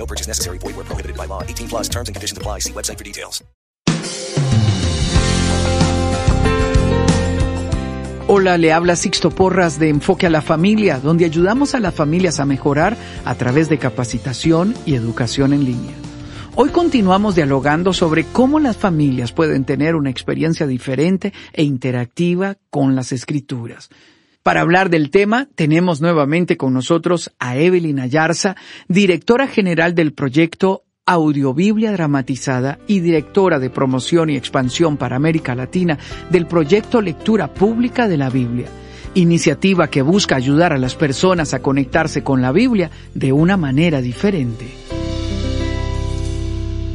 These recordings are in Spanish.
No purchase necessary. Void where prohibited by law. 18 plus terms and conditions apply. See website for details. Hola, le habla Sixto Porras de Enfoque a la Familia, donde ayudamos a las familias a mejorar a través de capacitación y educación en línea. Hoy continuamos dialogando sobre cómo las familias pueden tener una experiencia diferente e interactiva con las escrituras. Para hablar del tema, tenemos nuevamente con nosotros a Evelyn Ayarza, directora general del proyecto Audiobiblia Dramatizada y directora de promoción y expansión para América Latina del proyecto Lectura Pública de la Biblia, iniciativa que busca ayudar a las personas a conectarse con la Biblia de una manera diferente.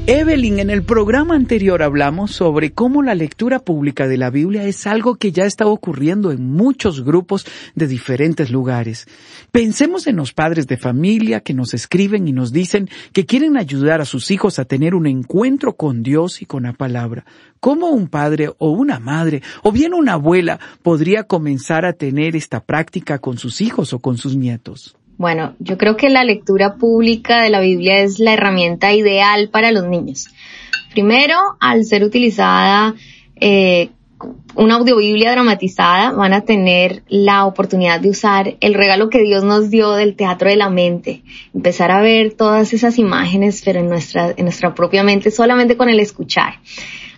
Evelyn, en el programa anterior hablamos sobre cómo la lectura pública de la Biblia es algo que ya está ocurriendo en muchos grupos de diferentes lugares. Pensemos en los padres de familia que nos escriben y nos dicen que quieren ayudar a sus hijos a tener un encuentro con Dios y con la palabra. ¿Cómo un padre o una madre o bien una abuela podría comenzar a tener esta práctica con sus hijos o con sus nietos? Bueno, yo creo que la lectura pública de la Biblia es la herramienta ideal para los niños. Primero, al ser utilizada eh, una audiobiblia dramatizada, van a tener la oportunidad de usar el regalo que Dios nos dio del teatro de la mente, empezar a ver todas esas imágenes, pero en nuestra, en nuestra propia mente solamente con el escuchar.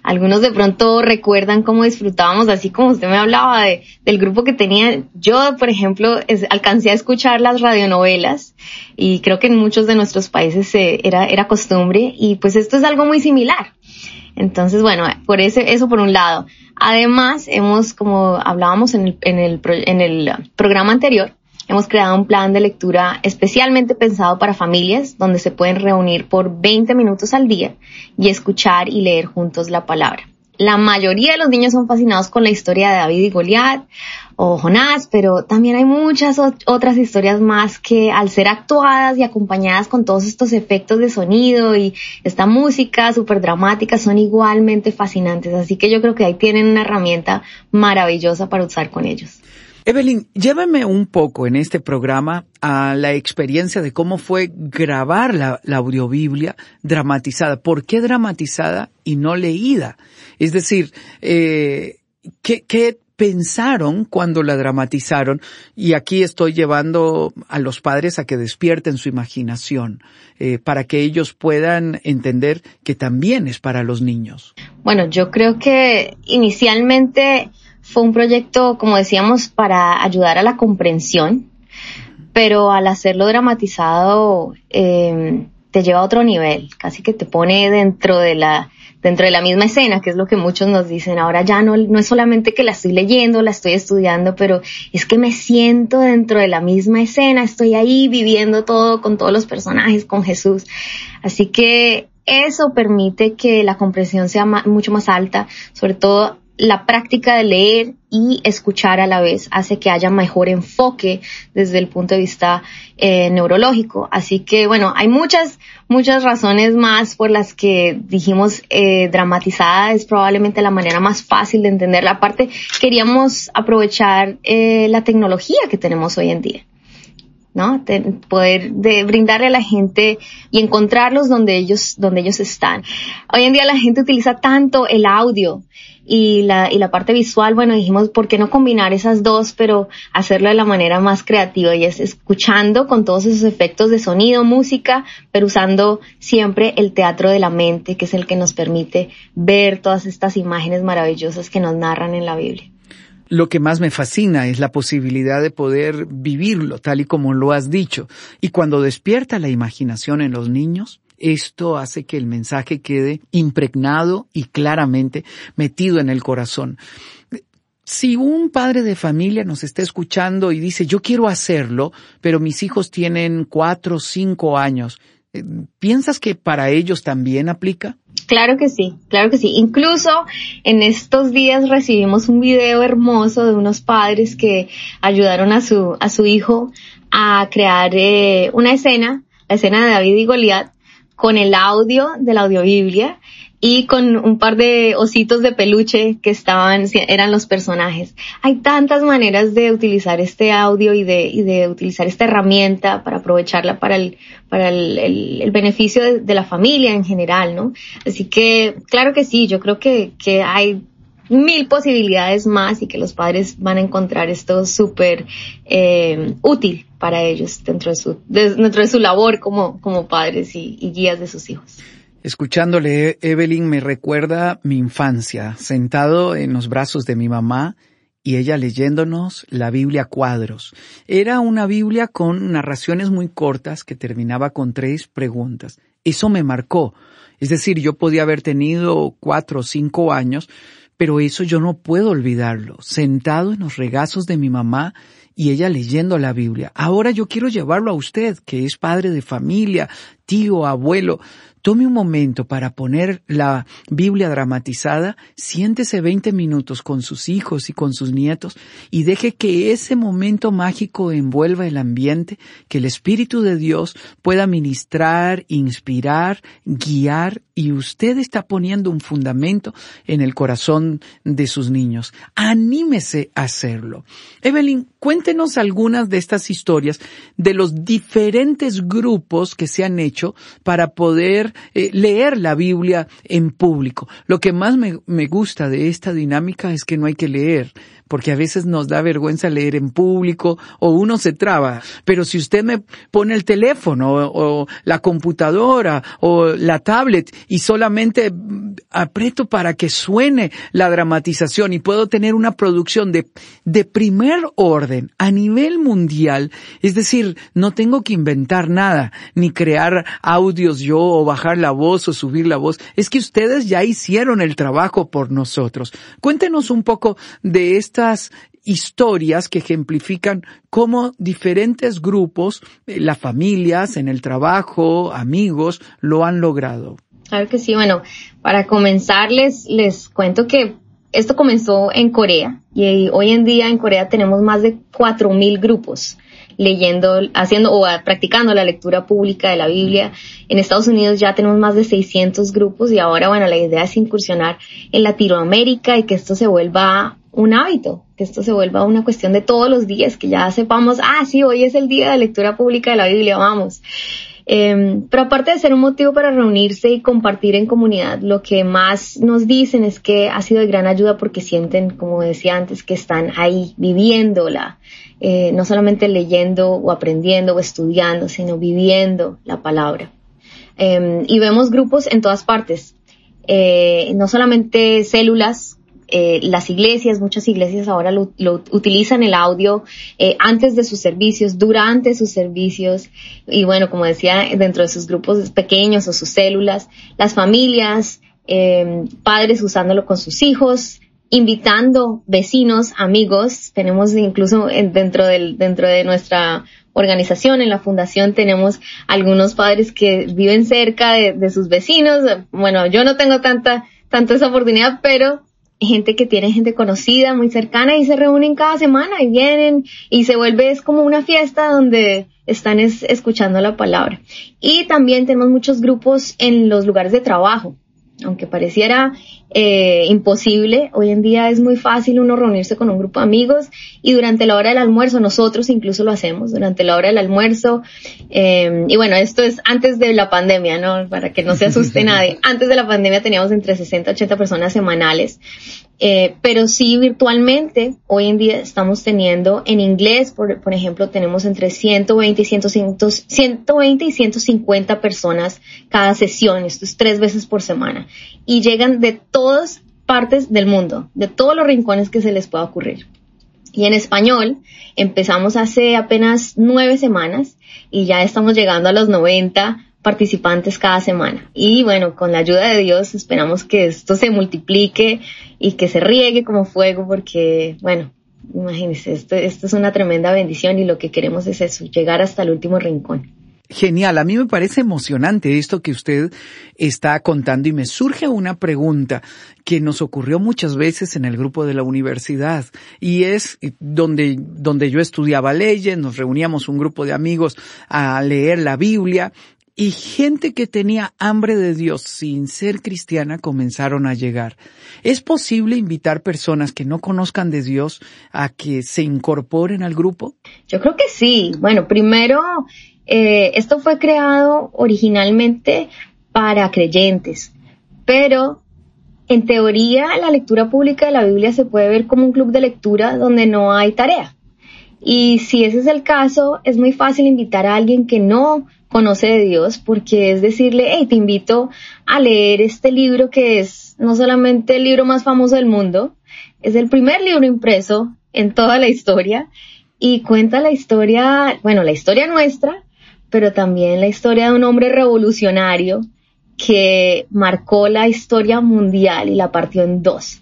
Algunos de pronto recuerdan cómo disfrutábamos, así como usted me hablaba de, del grupo que tenía. Yo, por ejemplo, alcancé a escuchar las radionovelas y creo que en muchos de nuestros países era, era costumbre y pues esto es algo muy similar. Entonces, bueno, por ese, eso por un lado. Además, hemos, como hablábamos en el, en el, en el programa anterior, Hemos creado un plan de lectura especialmente pensado para familias donde se pueden reunir por 20 minutos al día y escuchar y leer juntos la palabra. La mayoría de los niños son fascinados con la historia de David y Goliat o Jonás, pero también hay muchas otras historias más que al ser actuadas y acompañadas con todos estos efectos de sonido y esta música súper dramática son igualmente fascinantes. Así que yo creo que ahí tienen una herramienta maravillosa para usar con ellos. Evelyn, llévame un poco en este programa a la experiencia de cómo fue grabar la, audiobiblia dramatizada. ¿Por qué dramatizada y no leída? Es decir, eh, ¿qué, ¿qué pensaron cuando la dramatizaron? Y aquí estoy llevando a los padres a que despierten su imaginación eh, para que ellos puedan entender que también es para los niños. Bueno, yo creo que inicialmente fue un proyecto, como decíamos, para ayudar a la comprensión, pero al hacerlo dramatizado eh, te lleva a otro nivel, casi que te pone dentro de la dentro de la misma escena, que es lo que muchos nos dicen. Ahora ya no, no es solamente que la estoy leyendo, la estoy estudiando, pero es que me siento dentro de la misma escena, estoy ahí viviendo todo con todos los personajes, con Jesús. Así que eso permite que la comprensión sea mucho más alta, sobre todo la práctica de leer y escuchar a la vez hace que haya mejor enfoque desde el punto de vista eh, neurológico. Así que bueno, hay muchas, muchas razones más por las que dijimos eh, dramatizada es probablemente la manera más fácil de entenderla. Aparte, queríamos aprovechar eh, la tecnología que tenemos hoy en día. ¿No? poder de brindarle a la gente y encontrarlos donde ellos, donde ellos están. Hoy en día la gente utiliza tanto el audio y la, y la parte visual, bueno, dijimos, ¿por qué no combinar esas dos, pero hacerlo de la manera más creativa? Y es escuchando con todos esos efectos de sonido, música, pero usando siempre el teatro de la mente, que es el que nos permite ver todas estas imágenes maravillosas que nos narran en la Biblia. Lo que más me fascina es la posibilidad de poder vivirlo tal y como lo has dicho. Y cuando despierta la imaginación en los niños, esto hace que el mensaje quede impregnado y claramente metido en el corazón. Si un padre de familia nos está escuchando y dice, yo quiero hacerlo, pero mis hijos tienen cuatro o cinco años, ¿piensas que para ellos también aplica? Claro que sí, claro que sí. Incluso en estos días recibimos un video hermoso de unos padres que ayudaron a su, a su hijo a crear eh, una escena, la escena de David y Goliat, con el audio de la audiobiblia y con un par de ositos de peluche que estaban, eran los personajes. Hay tantas maneras de utilizar este audio y de, y de utilizar esta herramienta para aprovecharla para el, para el, el, beneficio de, de, la familia en general, ¿no? Así que, claro que sí, yo creo que, que hay mil posibilidades más y que los padres van a encontrar esto súper eh, útil para ellos dentro de su, dentro de su labor como, como padres y guías de sus hijos. Escuchándole, Evelyn me recuerda mi infancia, sentado en los brazos de mi mamá y ella leyéndonos la Biblia cuadros. Era una Biblia con narraciones muy cortas que terminaba con tres preguntas. Eso me marcó. Es decir, yo podía haber tenido cuatro o cinco años, pero eso yo no puedo olvidarlo, sentado en los regazos de mi mamá y ella leyendo la Biblia. Ahora yo quiero llevarlo a usted, que es padre de familia, tío, abuelo. Tome un momento para poner la Biblia dramatizada, siéntese 20 minutos con sus hijos y con sus nietos y deje que ese momento mágico envuelva el ambiente, que el Espíritu de Dios pueda ministrar, inspirar, guiar y usted está poniendo un fundamento en el corazón de sus niños. Anímese a hacerlo. Evelyn, cuéntenos algunas de estas historias de los diferentes grupos que se han hecho para poder eh, leer la Biblia en público. Lo que más me, me gusta de esta dinámica es que no hay que leer, porque a veces nos da vergüenza leer en público o uno se traba. Pero si usted me pone el teléfono o, la computadora o la tablet y solamente aprieto para que suene la dramatización y puedo tener una producción de, de primer orden a nivel mundial, es decir, no tengo que inventar nada, ni crear audios yo o bajar la voz o subir la voz, es que ustedes ya hicieron el trabajo por nosotros. Cuéntenos un poco de esta estas historias que ejemplifican cómo diferentes grupos, eh, las familias, en el trabajo, amigos, lo han logrado. Claro que sí. Bueno, para comenzar les, les cuento que esto comenzó en Corea y hoy en día en Corea tenemos más de 4.000 grupos leyendo, haciendo o practicando la lectura pública de la Biblia. En Estados Unidos ya tenemos más de 600 grupos y ahora, bueno, la idea es incursionar en Latinoamérica y que esto se vuelva un hábito, que esto se vuelva una cuestión de todos los días, que ya sepamos, ah, sí, hoy es el día de lectura pública de la Biblia, vamos. Eh, pero aparte de ser un motivo para reunirse y compartir en comunidad, lo que más nos dicen es que ha sido de gran ayuda porque sienten, como decía antes, que están ahí viviéndola, eh, no solamente leyendo o aprendiendo o estudiando, sino viviendo la palabra. Eh, y vemos grupos en todas partes, eh, no solamente células eh, las iglesias, muchas iglesias ahora lo, utilizan el audio eh, antes de sus servicios, durante sus servicios y bueno, como decía, dentro de sus grupos pequeños o sus células, las familias, eh, padres usándolo con sus hijos, invitando vecinos, amigos, tenemos incluso dentro del, dentro de nuestra organización, en la fundación tenemos algunos padres que viven cerca de, de sus vecinos. Bueno, yo no tengo tanta, tanto esa oportunidad, pero gente que tiene gente conocida, muy cercana y se reúnen cada semana y vienen y se vuelve es como una fiesta donde están escuchando la palabra. Y también tenemos muchos grupos en los lugares de trabajo. aunque pareciera eh, imposible, hoy en día es muy fácil uno reunirse con un grupo de amigos y durante la hora del almuerzo, nosotros incluso lo hacemos, durante la hora del almuerzo, eh, y bueno, esto es antes de la pandemia, ¿no? Para que no se asuste nadie. Antes de la pandemia teníamos entre 60 y 80 personas semanales. Eh, pero sí virtualmente, hoy en día estamos teniendo en inglés, por, por ejemplo, tenemos entre 120 y 120 y 150 personas cada sesión, esto es tres veces por semana, y llegan de todas partes del mundo, de todos los rincones que se les pueda ocurrir. Y en español empezamos hace apenas nueve semanas y ya estamos llegando a los 90 participantes cada semana. Y bueno, con la ayuda de Dios esperamos que esto se multiplique y que se riegue como fuego porque, bueno, imagínense, esto, esto es una tremenda bendición y lo que queremos es eso, llegar hasta el último rincón. Genial, a mí me parece emocionante esto que usted está contando y me surge una pregunta que nos ocurrió muchas veces en el grupo de la universidad y es donde, donde yo estudiaba leyes, nos reuníamos un grupo de amigos a leer la Biblia y gente que tenía hambre de Dios sin ser cristiana comenzaron a llegar. ¿Es posible invitar personas que no conozcan de Dios a que se incorporen al grupo? Yo creo que sí. Bueno, primero, eh, esto fue creado originalmente para creyentes, pero en teoría la lectura pública de la Biblia se puede ver como un club de lectura donde no hay tarea. Y si ese es el caso, es muy fácil invitar a alguien que no conoce de Dios, porque es decirle, hey, te invito a leer este libro que es no solamente el libro más famoso del mundo, es el primer libro impreso en toda la historia y cuenta la historia, bueno, la historia nuestra, pero también la historia de un hombre revolucionario que marcó la historia mundial y la partió en dos.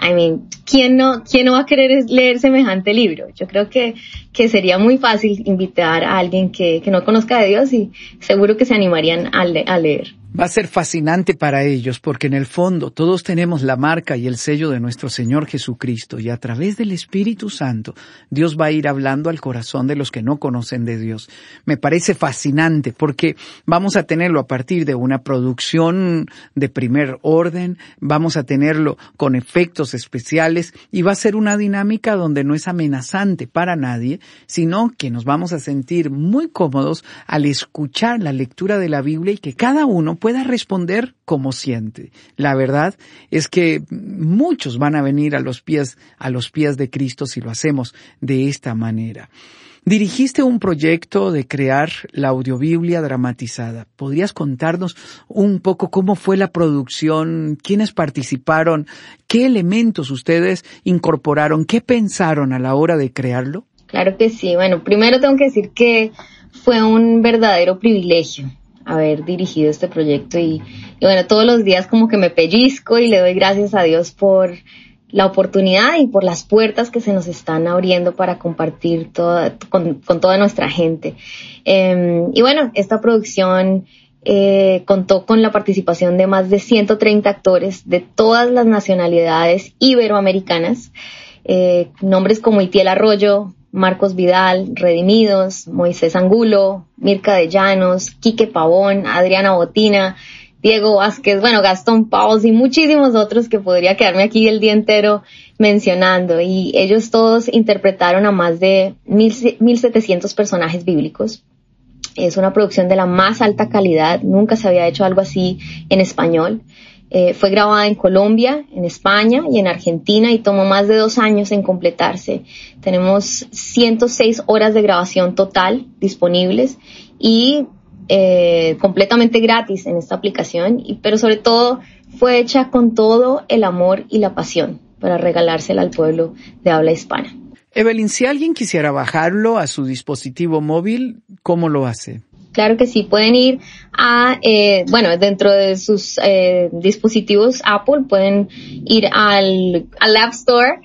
I mean, ¿quién no, quién no va a querer leer semejante libro? Yo creo que, que sería muy fácil invitar a alguien que, que no conozca de Dios y seguro que se animarían a, a leer. Va a ser fascinante para ellos porque en el fondo todos tenemos la marca y el sello de nuestro Señor Jesucristo y a través del Espíritu Santo Dios va a ir hablando al corazón de los que no conocen de Dios. Me parece fascinante porque vamos a tenerlo a partir de una producción de primer orden, vamos a tenerlo con efectos especiales y va a ser una dinámica donde no es amenazante para nadie, sino que nos vamos a sentir muy cómodos al escuchar la lectura de la Biblia y que cada uno pueda responder como siente. La verdad es que muchos van a venir a los pies, a los pies de Cristo si lo hacemos de esta manera. Dirigiste un proyecto de crear la audiobiblia dramatizada. ¿Podrías contarnos un poco cómo fue la producción, quiénes participaron, qué elementos ustedes incorporaron, qué pensaron a la hora de crearlo? Claro que sí. Bueno, primero tengo que decir que fue un verdadero privilegio haber dirigido este proyecto y, bueno, todos los días como que me pellizco y le doy gracias a Dios por la oportunidad y por las puertas que se nos están abriendo para compartir toda, con, toda nuestra gente. Em, y bueno, esta producción eh, contó con la participación de más de 130 actores de todas las nacionalidades iberoamericanas, eh, nombres como Itiel Arroyo, Marcos Vidal, Redimidos, Moisés Angulo, Mirka de Llanos, Quique Pavón, Adriana Botina, Diego Vázquez, bueno, Gastón Paus y muchísimos otros que podría quedarme aquí el día entero mencionando. Y ellos todos interpretaron a más de 1700 personajes bíblicos. Es una producción de la más alta calidad, nunca se había hecho algo así en español. Eh, fue grabada en Colombia, en España y en Argentina y tomó más de dos años en completarse. Tenemos 106 horas de grabación total disponibles y eh, completamente gratis en esta aplicación, y, pero sobre todo fue hecha con todo el amor y la pasión para regalársela al pueblo de habla hispana. Evelyn, si alguien quisiera bajarlo a su dispositivo móvil, ¿cómo lo hace? Claro que sí, pueden ir a, eh, bueno, dentro de sus eh, dispositivos Apple, pueden ir al, al App Store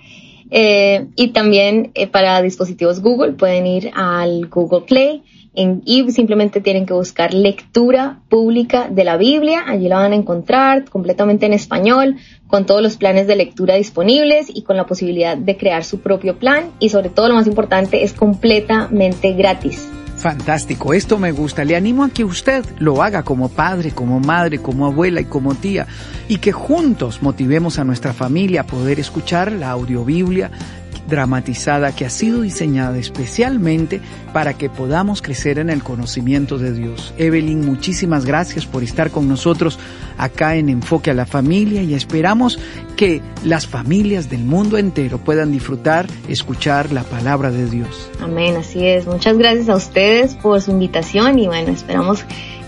eh, y también eh, para dispositivos Google pueden ir al Google Play en, y simplemente tienen que buscar lectura pública de la Biblia. Allí la van a encontrar completamente en español, con todos los planes de lectura disponibles y con la posibilidad de crear su propio plan. Y sobre todo lo más importante es completamente gratis Fantástico, esto me gusta. Le animo a que usted lo haga como padre, como madre, como abuela y como tía y que juntos motivemos a nuestra familia a poder escuchar la audiobiblia dramatizada que ha sido diseñada especialmente para que podamos crecer en el conocimiento de Dios. Evelyn, muchísimas gracias por estar con nosotros acá en Enfoque a la Familia y esperamos que las familias del mundo entero puedan disfrutar, escuchar la palabra de Dios. Amén, así es. Muchas gracias a ustedes por su invitación y bueno, esperamos,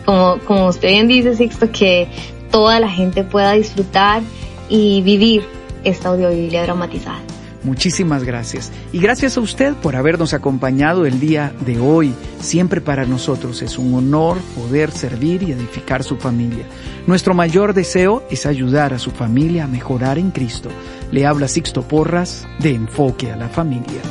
como, como usted bien dice, Sixto, que toda la gente pueda disfrutar y vivir esta audiobiblia dramatizada. Muchísimas gracias. Y gracias a usted por habernos acompañado el día de hoy. Siempre para nosotros es un honor poder servir y edificar su familia. Nuestro mayor deseo es ayudar a su familia a mejorar en Cristo. Le habla Sixto Porras de Enfoque a la Familia.